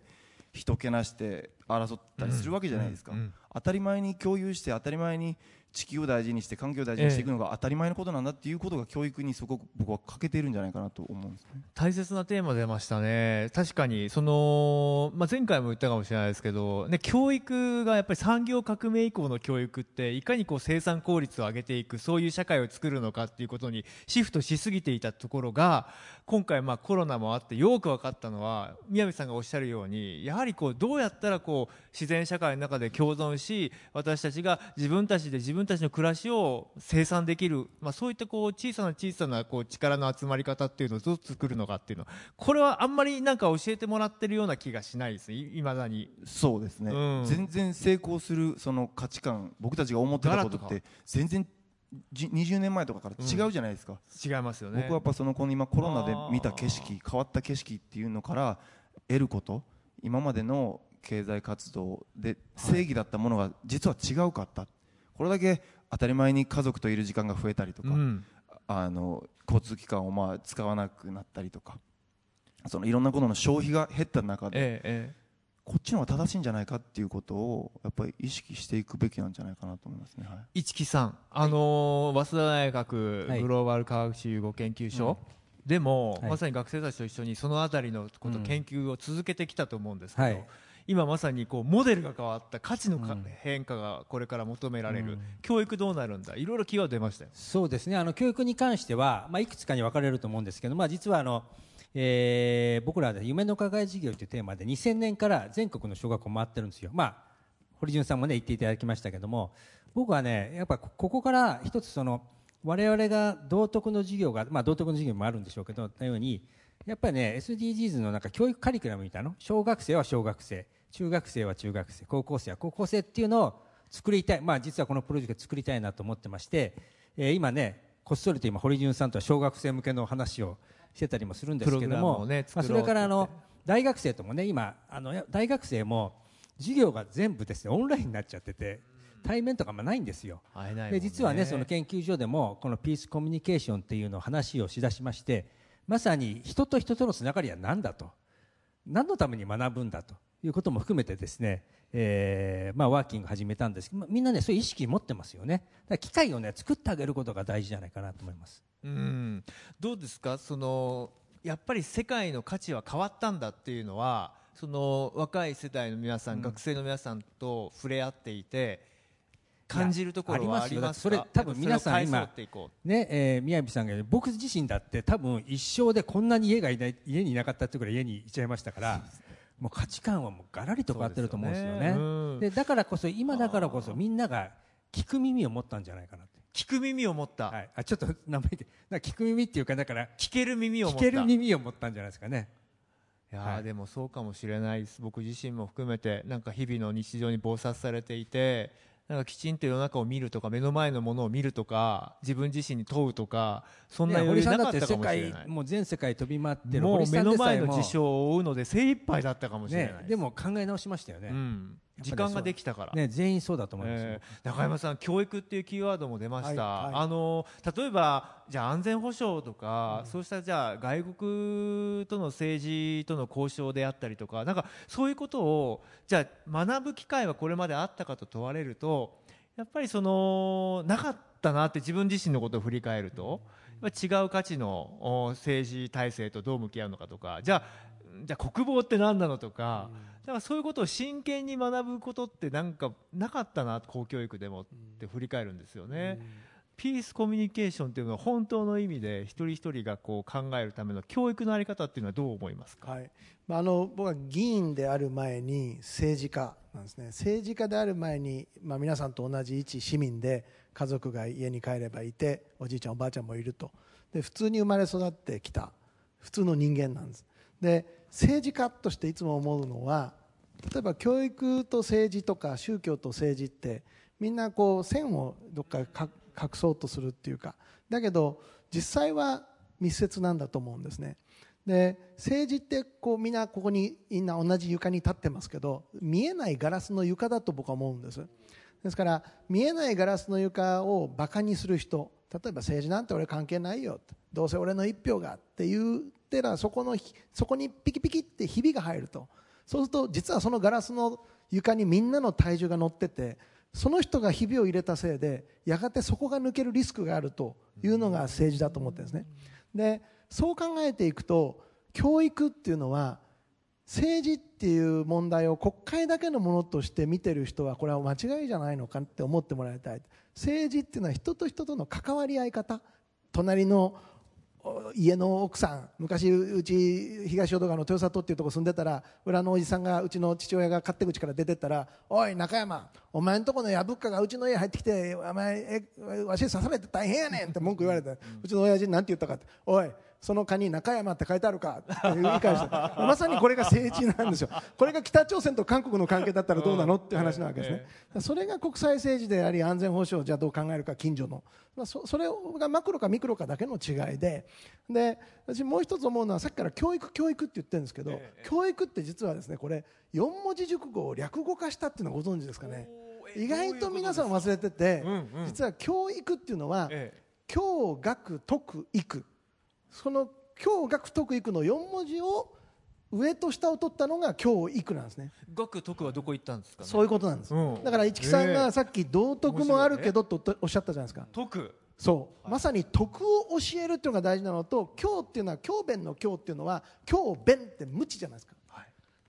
人けなして争ったりするわけじゃないですか、当たり前に共有して当たり前に地球を大事にして環境を大事にしていくのが当たり前のことなんだっていうことが教育にすごく僕は欠けているんじゃないかなと思うんですね。大切なテーマ出ましたね確かにその、まあ、前回も言ったかもしれないですけど、ね、教育がやっぱり産業革命以降の教育っていかにこう生産効率を上げていくそういう社会を作るのかっていうことにシフトしすぎていたところが今回まあコロナもあってよく分かったのは宮部さんがおっしゃるようにやはりこうどうやったらこう自然社会の中で共存し私たちが自分たちで自分たちの暮らしを生産できる、まあ、そういったこう小さな小さなこう力の集まり方っていうのをどう作るのかっていうのこれはあんまりなんか教えてもらってるような気がしないです。ねいまだに。そうですね、うん。全然成功するその価値観僕たちが思ってたことって全然じ20年前とかから違うじゃないですか、違いますよね。僕はやっぱそのこの今コロナで見た景色変わった景色っていうのから得ること今までの経済活動で正義だったものが実は違うかった、これだけ当たり前に家族といる時間が増えたりとか、うん。あの交通機関をまあ使わなくなったりとかそのいろんなことの消費が減った中で、ええええこっちの方が正しいんじゃないかっていうことをやっぱり意識していくべきなんじゃないかなと思いますね。はい。市木さん、あのー早稲田大学はい。グローバル科学史融合研究所、でも、はい。まさに学生たちと一緒にそのあたりのこと、うん研究を続けてきたと思うんですけど、はい。今まさにこうモデルが変わった価値のか、うん。変化がこれから求められる、うん。教育どうなるんだ？いろいろキーワード出ましたよ。そうですね。あの教育に関しては、まあ、いくつかに分かれると思うんですけど、まあ、実はあの、えー僕らで夢の課外事業というテーマで2000年から全国の小学校回ってるんですよ、まあ、堀潤さんも、ね、言っていただきましたけども僕はねやっぱここから一つその我々が道徳の授業が、まあ、道徳の授業もあるんでしょうけどのようにやっぱりね SDGs のなんか教育カリキュラムみたいなの？小学生は小学生中学生は中学生高校生は高校生っていうのを作りたい、まあ、実はこのプロジェクト作りたいなと思ってまして、えー今ねこっそりと今堀潤さんとは小学生向けの話をしてたりもするんですけども、をねまあ、それからあの大学生ともね今あのや大学生も授業が全部ですねオンラインになっちゃってて対面とかもないんですよ。会えないもんで実はねその研究所でもこのピースコミュニケーションっていうのを話をしだしましてまさに人と人とのつながりは何だと。何のために学ぶんだと。いうことも含めてですね、えーまあ、ワーキング始めたんですけどまあみんなねそういう意識持ってますよね。だから機会をね作ってあげることが大事じゃないかなと思いますうん、どうですか？そのやっぱり世界の価値は変わったんだっていうのはその若い世代の皆さん、学生の皆さんと触れ合っていて感じるところはありますそれ多分皆さん今ねえー、宮城さんが僕自身だって多分一生でこんなに家がいない家にいなかったっていうくらい家にいちゃいましたからもう価値観はもうがらりと変わってると思うんですよね。でね。うん。でだからこそ今だからこそみんなが聞く耳を持ったんじゃないかなって、う聞く耳を持った、はい、あちょっと名前でな聞く耳っていうかだから聞ける耳を持った。聞ける耳を持ったんじゃないですかね。いやー、はい。でもそうかもしれないです。僕自身も含めてなんか日々の日常に忙殺されていてなんかきちんと世の中を見るとか目の前のものを見るとか自分自身に問うとかそんなね余裕なかったかもしれ界ない。もう全世界飛び回ってるもう目の前の事象を追うので精一杯だったかもしれないね、でも考え直しましたよね,、うん、時間ができたから、ね全員そうだと思いますよ、えー中山さん、教育っていうキーワードも出ました、はいはい。あの例えばじゃあ安全保障とか、そうしたじゃあ外国との政治との交渉であったりとかなんかそういうことをじゃあ学ぶ機会はこれまであったかと問われるとやっぱりそのなかったなって自分自身のことを振り返ると、違う価値のお政治体制とどう向き合うのかとかじゃあじゃあ国防って何なのとか、だからそういうことを真剣に学ぶことってなんかなかったな公教育でもって振り返るんですよね。ピースコミュニケーションっていうのは本当の意味で一人一人がこう考えるための教育のあり方っていうのはどう思いますか？はい。まあ、あの僕は議員である前に政治家なんですね。政治家である前に、まあ、皆さんと同じ一市民で家族が家に帰ればいておじいちゃんおばあちゃんもいると。で普通に生まれ育ってきた普通の人間なんです。で政治家としていつも思うのは例えば教育と政治とか宗教と政治ってみんなこう線をどっかか隠そうとするっていうか。だけど実際は密接なんだと思うんですね。で政治ってこうみんなここにみんな同じ床に立ってますけど見えないガラスの床だと僕は思うんです。ですから見えないガラスの床をバカにする人例えば政治なんて俺関係ないよどうせ俺の一票がって言ってらそこのそこにピキピキってひびが入ると。そうすると実はそのガラスの床にみんなの体重が乗っててその人がひびを入れたせいでやがてそこが抜けるリスクがあるというのが政治だと思ってるんですね。でそう考えていくと教育っていうのは政治っていう問題を国会だけのものとして見てる人はこれは間違いじゃないのかって思ってもらいたい。政治っていうのは人と人との関わり合い方。隣の家の奥さん昔うち東淀川の豊里っていうとこ住んでたら裏のおじさんがうちの父親が勝手口から出てったら「おい中山お前んとこのやぶっかがうちの家入ってきてお前えわし刺されて大変やねん」って文句言われてうちの親父に何て言ったかって「おいそのカニ中山って書いてあるか」って言い返してまさにこれが政治なんですよ。これが北朝鮮と韓国の関係だったらどうなのっていう話なわけですね。それが国際政治であり安全保障をじゃあどう考えるか近所の、まあ、そそれがマクロかミクロかだけの違いで。で私もう一つ思うのはさっきから教育教育って言ってるんですけど、教育って実はですねこれ4文字熟語を略語化したっていうのはご存知ですかね。意外と皆さん忘れてて、実は教育っていうのは、教学徳育その教学徳育の4文字を上と下を取ったのが教育なんですね。学徳はどこ行ったんですか、ね、そういうことなんです、うん。だから市木さんがさっき道徳もあるけどとおっしゃったじゃないですか。徳。そう、まさに徳を教えるっていうのが大事なのと教っていうのは教鞭の教っていうのは教鞭って無知じゃないですか、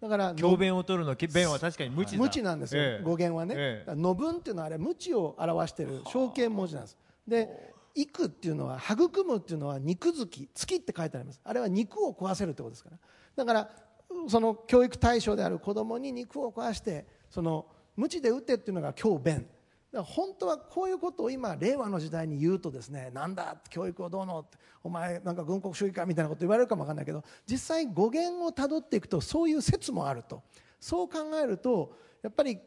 だから教鞭を取るの弁は確かに無知だ。無知なんですよ、ええ。語源はね、ええ。の文っていうのはあれ無知を表している象形文字なんです。で育っていうのは育むっていうのは肉付き月って書いてあります。あれは肉を食わせるってことですから。だからその教育対象である子供に肉を食わしてその無知で打てっていうのが教鞭。だから本当はこういうことを今令和の時代に言うとですねなんだ教育をどうのってお前なんか軍国主義かみたいなこと言われるかもわかんないけど実際語源をたどっていくとそういう説もあると。そう考えるとやっぱり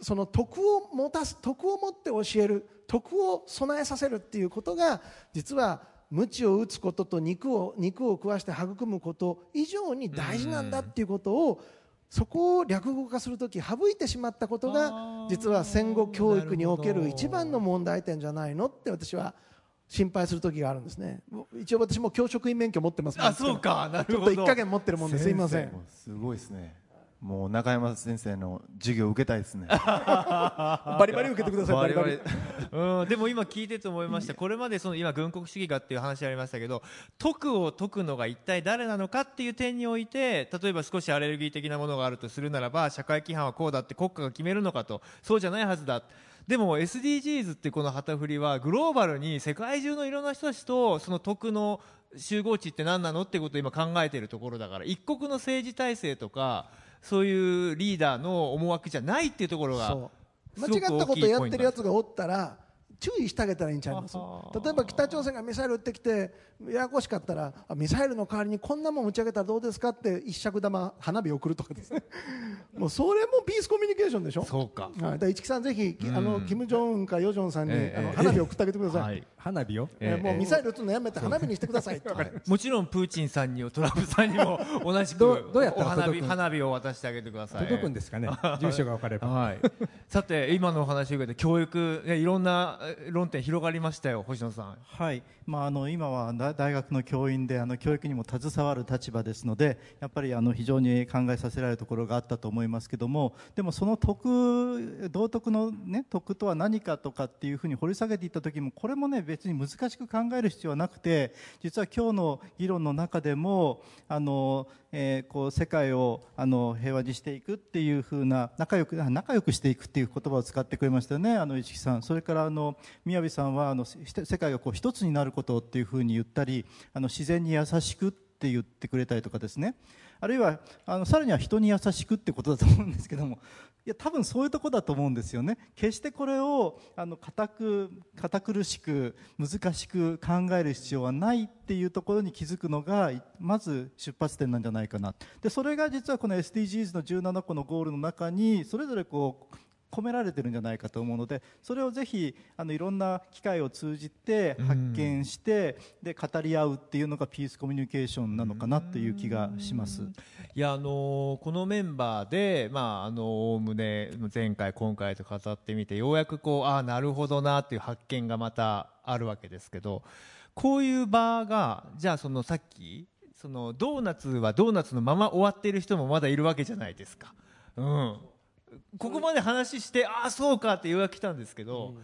その徳を持たす徳を持って教える徳を備えさせるっていうことが実は鞭を打つことと肉を肉を食わして育むこと以上に大事なんだっていうことをそこを略語化するとき省いてしまったことが実は戦後教育における一番の問題点じゃないのって私は心配する時があるんですね。一応私も教職員免許持ってますあそうか。なるほど。ちょっと一加減持ってるもんです。いません。すごいですねもう中山先生の授業を受けたいですね。バリバリ受けてくださいバリバリ。うん、でも今聞いてて思いました。これまでその今軍国主義がっていう話ありましたけど徳を解くのが一体誰なのかっていう点において例えば少しアレルギー的なものがあるとするならば社会規範はこうだって国家が決めるのかと。そうじゃないはずだ。でも SDGs ってこの旗振りはグローバルに世界中のいろんな人たちとその徳の集合値って何なのってことを今考えているところだから一国の政治体制とかそういうリーダーの思惑じゃないっていうところが間違ったことやってるやつがおったら注意してあげたらいいんちゃいます？例えば北朝鮮がミサイル撃ってきてややこしかったらあミサイルの代わりにこんなもん打ち上げたらどうですかって一尺玉花火送るとかですね。もうそれもピースコミュニケーションでしょ？そうか。はい、だから市木さんぜひ、きあのキム・ジョンウンかヨジョンさんに、ええ。あの花火送ってあげてください、はい花火を。えーもうミサイル撃つのやめて花火にしてください。と、もちろんプーチンさんにトランプさんにも同じくどうどうやったお花火花火を渡してあげてください。届くんですかね？住所が分かれば。はい、さて今のお話を受けて教育、ね、いろんなえ論点広がりましたよ星野さん。はい、まあ、あの今はだ大学の教員であの教育にも携わる立場ですのでやっぱりあの非常に考えさせられるところがあったと思いますけどもでもその徳道徳の、ね、徳とは何かとかっていうふうに掘り下げていった時もこれもね別に難しく考える必要はなくて実は今日の議論の中でもあの、えーこう世界をあの平和にしていくっていうふうな仲良く仲良くしていくっていう言葉を使ってくれましたよねあの市木さん。それからあの宮部さんはあの世界がこう一つになることっていうふうに言ったりあの自然に優しくって言ってくれたりとかですね。あるいはあのさらには人に優しくってことだと思うんですけどもいや多分そういうとこだと思うんですよね。決してこれをあの固く堅苦しく難しく考える必要はないっていうところに気づくのがまず出発点なんじゃないかな。でそれが実はこの SDGs の17個のゴールの中にそれぞれこう込められてるんじゃないかと思うのでそれをぜひあのいろんな機会を通じて発見して、で語り合うっていうのがピースコミュニケーションなのかなっていう気がします。いやあのーこのメンバーでまああのおおむね前回今回と語ってみてようやくこうああなるほどなっていう発見がまたあるわけですけどこういう場がじゃあそのさっきそのドーナツはドーナツのまま終わっている人もまだいるわけじゃないですか。うんここまで話してああそうかって言うが来たんですけど、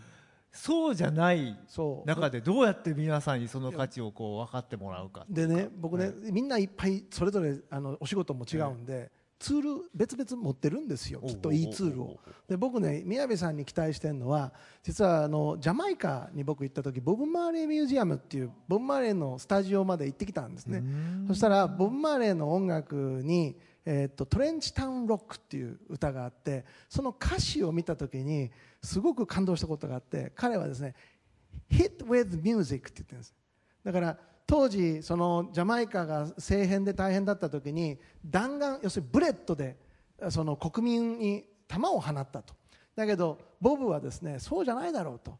そうじゃない中でどうやって皆さんにその価値をこう分かってもらうかでね僕ね、みんないっぱいそれぞれあのお仕事も違うんで、ツール別々持ってるんですよきっといいツールを。で僕ね宮部さんに期待してるのは実はあのジャマイカに僕行った時ボブ・マーレーミュージアムっていうボブ・マーレーのスタジオまで行ってきたんですね。そしたらボブ・マーレーの音楽にえー、とトレンチタウンロックっていう歌があってその歌詞を見た時にすごく感動したことがあって彼はですね Hit with music って言ってるんです。だから当時そのジャマイカが政変で大変だった時に弾丸要するにブレットでその国民に弾を放ったと。だけどボブはですねそうじゃないだろうと。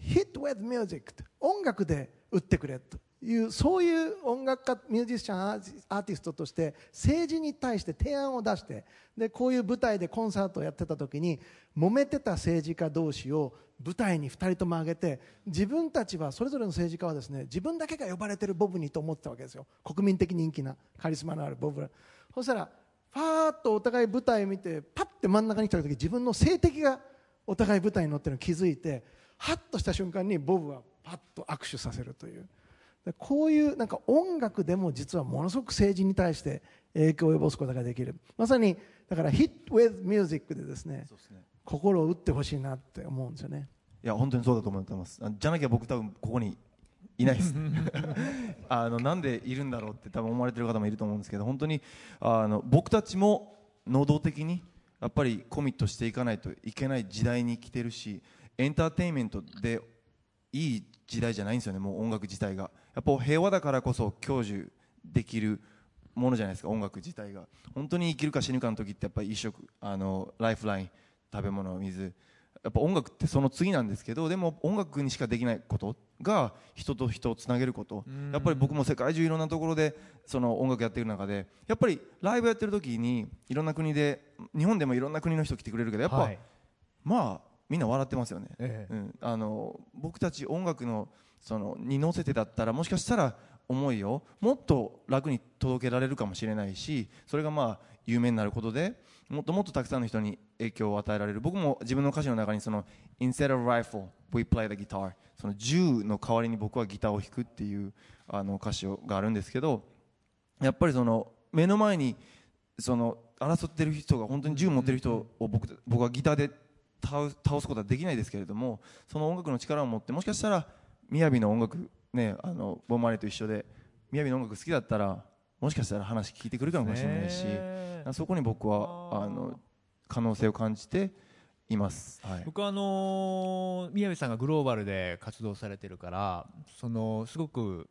Hit with music って音楽で打ってくれと。いうそういう音楽家ミュージシャンアーティストとして政治に対して提案を出してでこういう舞台でコンサートをやってた時に揉めてた政治家同士を舞台に2人とも上げて自分たちはそれぞれの政治家はですね自分だけが呼ばれてるボブにと思ってたわけですよ国民的人気なカリスマのあるボブそしたらファーッとお互い舞台を見てパッて真ん中に来た時自分の性敵がお互い舞台に乗ってるのを気づいてハッとした瞬間にボブはパッと握手させるという。こういうなんか音楽でも実はものすごく政治に対して影響を及ぼすことができる。まさにだから「Hit with Music」でですね心を打ってほしいなって思うんですよね。いや本当にそうだと思ってます。じゃなきゃ僕多分ここにいないです。あのなんでいるんだろうって多分思われてる方もいると思うんですけど本当にあの僕たちも能動的にやっぱりコミットしていかないといけない時代に来てるしエンターテインメントでいい時代じゃないんですよねもう音楽自体が。やっぱ平和だからこそ享受できるものじゃないですか音楽自体が。本当に生きるか死ぬかの時ってやっぱり一食あのライフライン食べ物水。やっぱ音楽ってその次なんですけどでも音楽にしかできないことが人と人をつなげること。やっぱり僕も世界中いろんなところでその音楽やってる中でやっぱりライブやってる時にいろんな国で日本でもいろんな国の人来てくれるけどやっぱ、はい、まあみんな笑ってますよね、ええ、うん、あの僕たち音楽のそのに乗せてだったらもしかしたら思いをもっと楽に届けられるかもしれないしそれがまあ有名になることでもっともっとたくさんの人に影響を与えられる。僕も自分の歌詞の中にその Instead of rifle we play the guitar. その銃の代わりに僕はギターを弾くっていうあの歌詞があるんですけどやっぱりその目の前にその争ってる人が本当に銃持ってる人を僕僕はギターで倒すことはできないですけれどもその音楽の力を持ってもしかしたら雅の音楽ねあのボンマレーと一緒で雅の音楽好きだったらもしかしたら話聞いてくるかもしれないしそこに僕はあの可能性を感じています、はい、僕はあの宮部さんがグローバルで活動されてるからそのすごく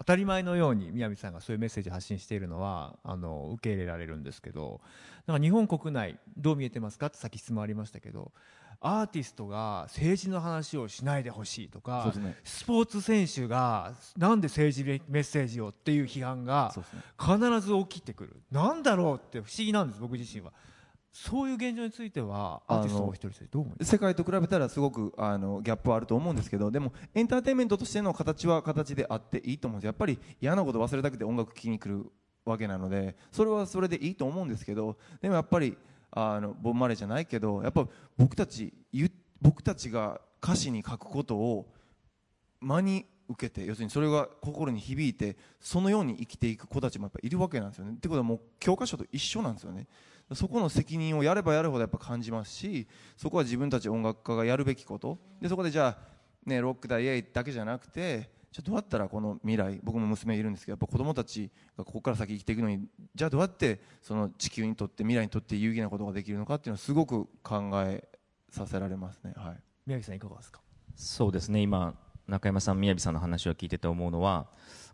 当たり前のように宮部さんがそういうメッセージ発信しているのはあの受け入れられるんですけどなんか日本国内どう見えてますかってさっき質問ありましたけどアーティストが政治の話をしないでほしいとか、ね、スポーツ選手がなんで政治メッセージをっていう批判が必ず起きてくる、なんだろうって不思議なんです僕自身は。そういう現状についてはアーティストお一人どう思います？世界と比べたらすごくあのギャップはあると思うんですけどでもエンターテインメントとしての形は形であっていいと思うんですやっぱり嫌なこと忘れたくて音楽聴きに来るわけなのでそれはそれでいいと思うんですけどでもやっぱりあのボンマレーじゃないけどやっぱ僕たち僕たちが歌詞に書くことを真に受けて要するにそれが心に響いてそのように生きていく子たちもやっぱいるわけなんですよね。ってことはもう教科書と一緒なんですよね。そこの責任をやればやるほどやっぱ感じますしそこは自分たち音楽家がやるべきこと。でそこでじゃあ、ね、ロックだイエイだけじゃなくてじゃどうやったらこの未来僕も娘いるんですけどやっぱ子供たちがここから先生きていくのにじゃあどうやってその地球にとって未来にとって有意義なことができるのかっていうのはすごく考えさせられますね、はい、宮城さんいかがですか？そうですね。今中山さん宮城さんの話を聞いてて思うのは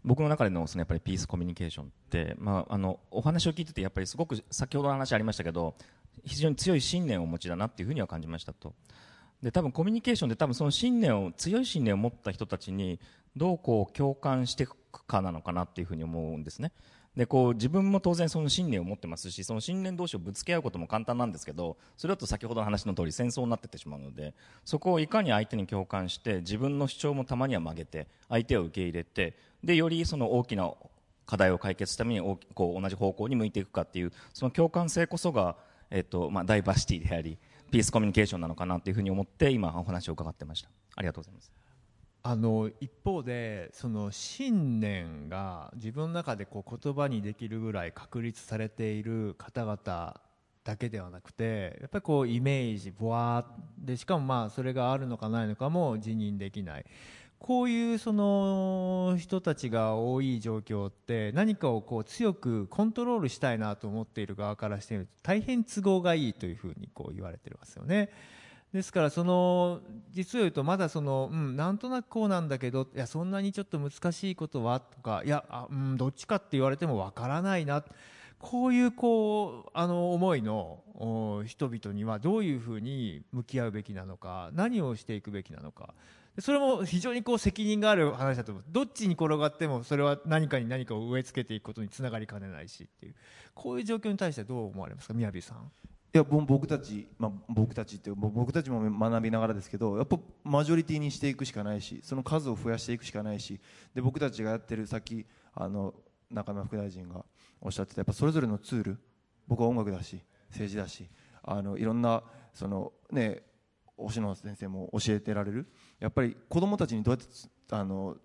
僕の中でのそのやっぱりピースコミュニケーションって、まあ、あのお話を聞いててやっぱりすごく先ほどの話ありましたけど非常に強い信念をお持ちだなっていうふうには感じましたとで多分コミュニケーションで多分その信念を強い信念を持った人たちにどうこう共感していくかなのかなっていうふうに思うんですね。でこう自分も当然その信念を持ってますしその信念同士をぶつけ合うことも簡単なんですけどそれだと先ほどの話の通り戦争になってってしまうのでそこをいかに相手に共感して自分の主張もたまには曲げて相手を受け入れてでよりその大きな課題を解決するためにこう同じ方向に向いていくかっていうその共感性こそがえっとまあ、ダイバーシティでありピースコミュニケーションなのかなというふうに思って今お話を伺ってました。ありがとうございます。あの一方でその信念が自分の中でこう言葉にできるぐらい確立されている方々だけではなくてやっぱりこうイメージぼわーでしかもまあそれがあるのかないのかも辞任できない。こういうその人たちが多い状況って何かをこう強くコントロールしたいなと思っている側からしてみると大変都合がいいというふうにこう言われてますよね。ですからその実を言うとまだその、うん、なんとなくこうなんだけどいやそんなにちょっと難しいことはとかいやあ、うん、どっちかって言われてもわからないなこういうこうあの思いの人々にはどういうふうに向き合うべきなのか何をしていくべきなのかそれも非常にこう責任がある話だと思う。どっちに転がってもそれは何かに何かを植え付けていくことにつながりかねないしっていう。こういう状況に対してどう思われますか？宮部さん。いや僕たち、まあ、僕たちって僕たちも学びながらですけどやっぱマジョリティにしていくしかないしその数を増やしていくしかないしで僕たちがやってるさっきあの中山副大臣がおっしゃってたやっぱそれぞれのツール僕は音楽だし政治だしあのいろんなそのね星野先生も教えてられる？やっぱり子どもたちにどうやってあの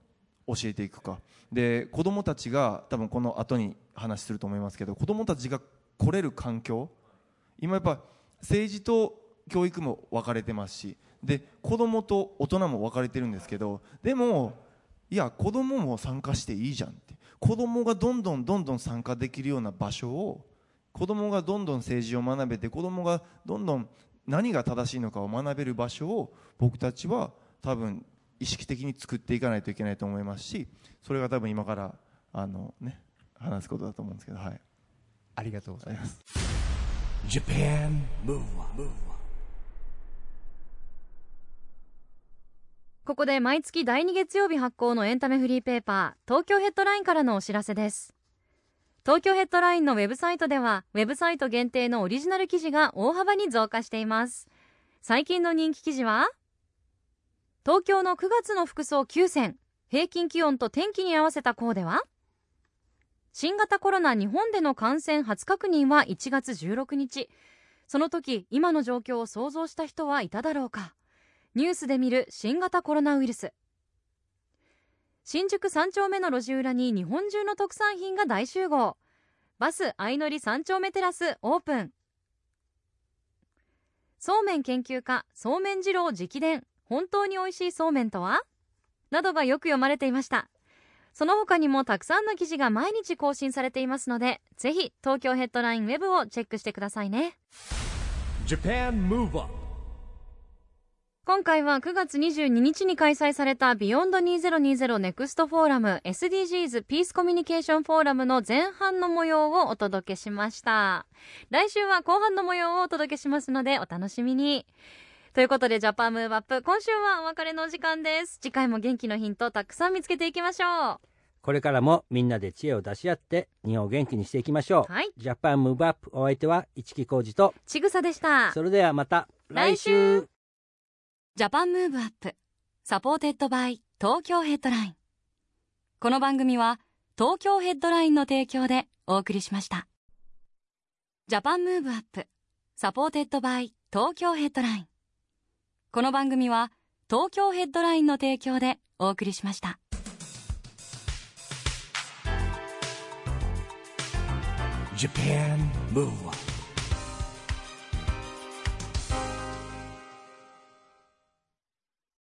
教えていくか。で子どもたちが多分この後に話すると思いますけど子どもたちが来れる環境今やっぱ政治と教育も分かれてますしで子どもと大人も分かれてるんですけどでもいや子どもも参加していいじゃんって。子どもがどんどんどんどん参加できるような場所を子どもがどんどん政治を学べて子どもがどんどん何が正しいのかを学べる場所を僕たちは多分意識的に作っていかないといけないと思いますしそれが多分今からあの、ね、話すことだと思うんですけど、はい、ありがとうございます。ここで毎月第2月曜日発行のエンタメフリーペーパー東京ヘッドラインからのお知らせです東京ヘッドラインのウェブサイトではウェブサイト限定のオリジナル記事が大幅に増加しています。最近の人気記事は東京の9月の服装9選。平均気温と天気に合わせたコーデは新型コロナ日本での感染初確認は1月16日。その時今の状況を想像した人はいただろうか。ニュースで見る新型コロナウイルス。新宿三丁目の路地裏に日本中の特産品が大集合。バス相乗り三丁目テラスオープン。そうめん研究家そうめん二郎直伝。本当に美味しいそうめんとは？などがよく読まれていました。その他にもたくさんの記事が毎日更新されていますのでぜひ東京ヘッドラインウェブをチェックしてくださいね。今回は9月22日に開催されたビヨンド2020ネクストフォーラム SDGs ピースコミュニケーションフォーラムの前半の模様をお届けしました。来週は後半の模様をお届けしますのでお楽しみに。ということでジャパンムーブアップ今週はお別れのお時間です。次回も元気のヒントたくさん見つけていきましょう。これからもみんなで知恵を出し合って日本を元気にしていきましょう。はい。ジャパンムーブアップお相手は市木浩二とちぐさでした。それではまた来週ジャパンムーブアップ supported by 東京ヘッドラインこの番組は東京ヘッドラインの提供でお送りしました。ジャパンムーブアップ supported by 東京ヘッドラインこの番組は東京ヘッドラインの提供でお送りしました。Japan Move Up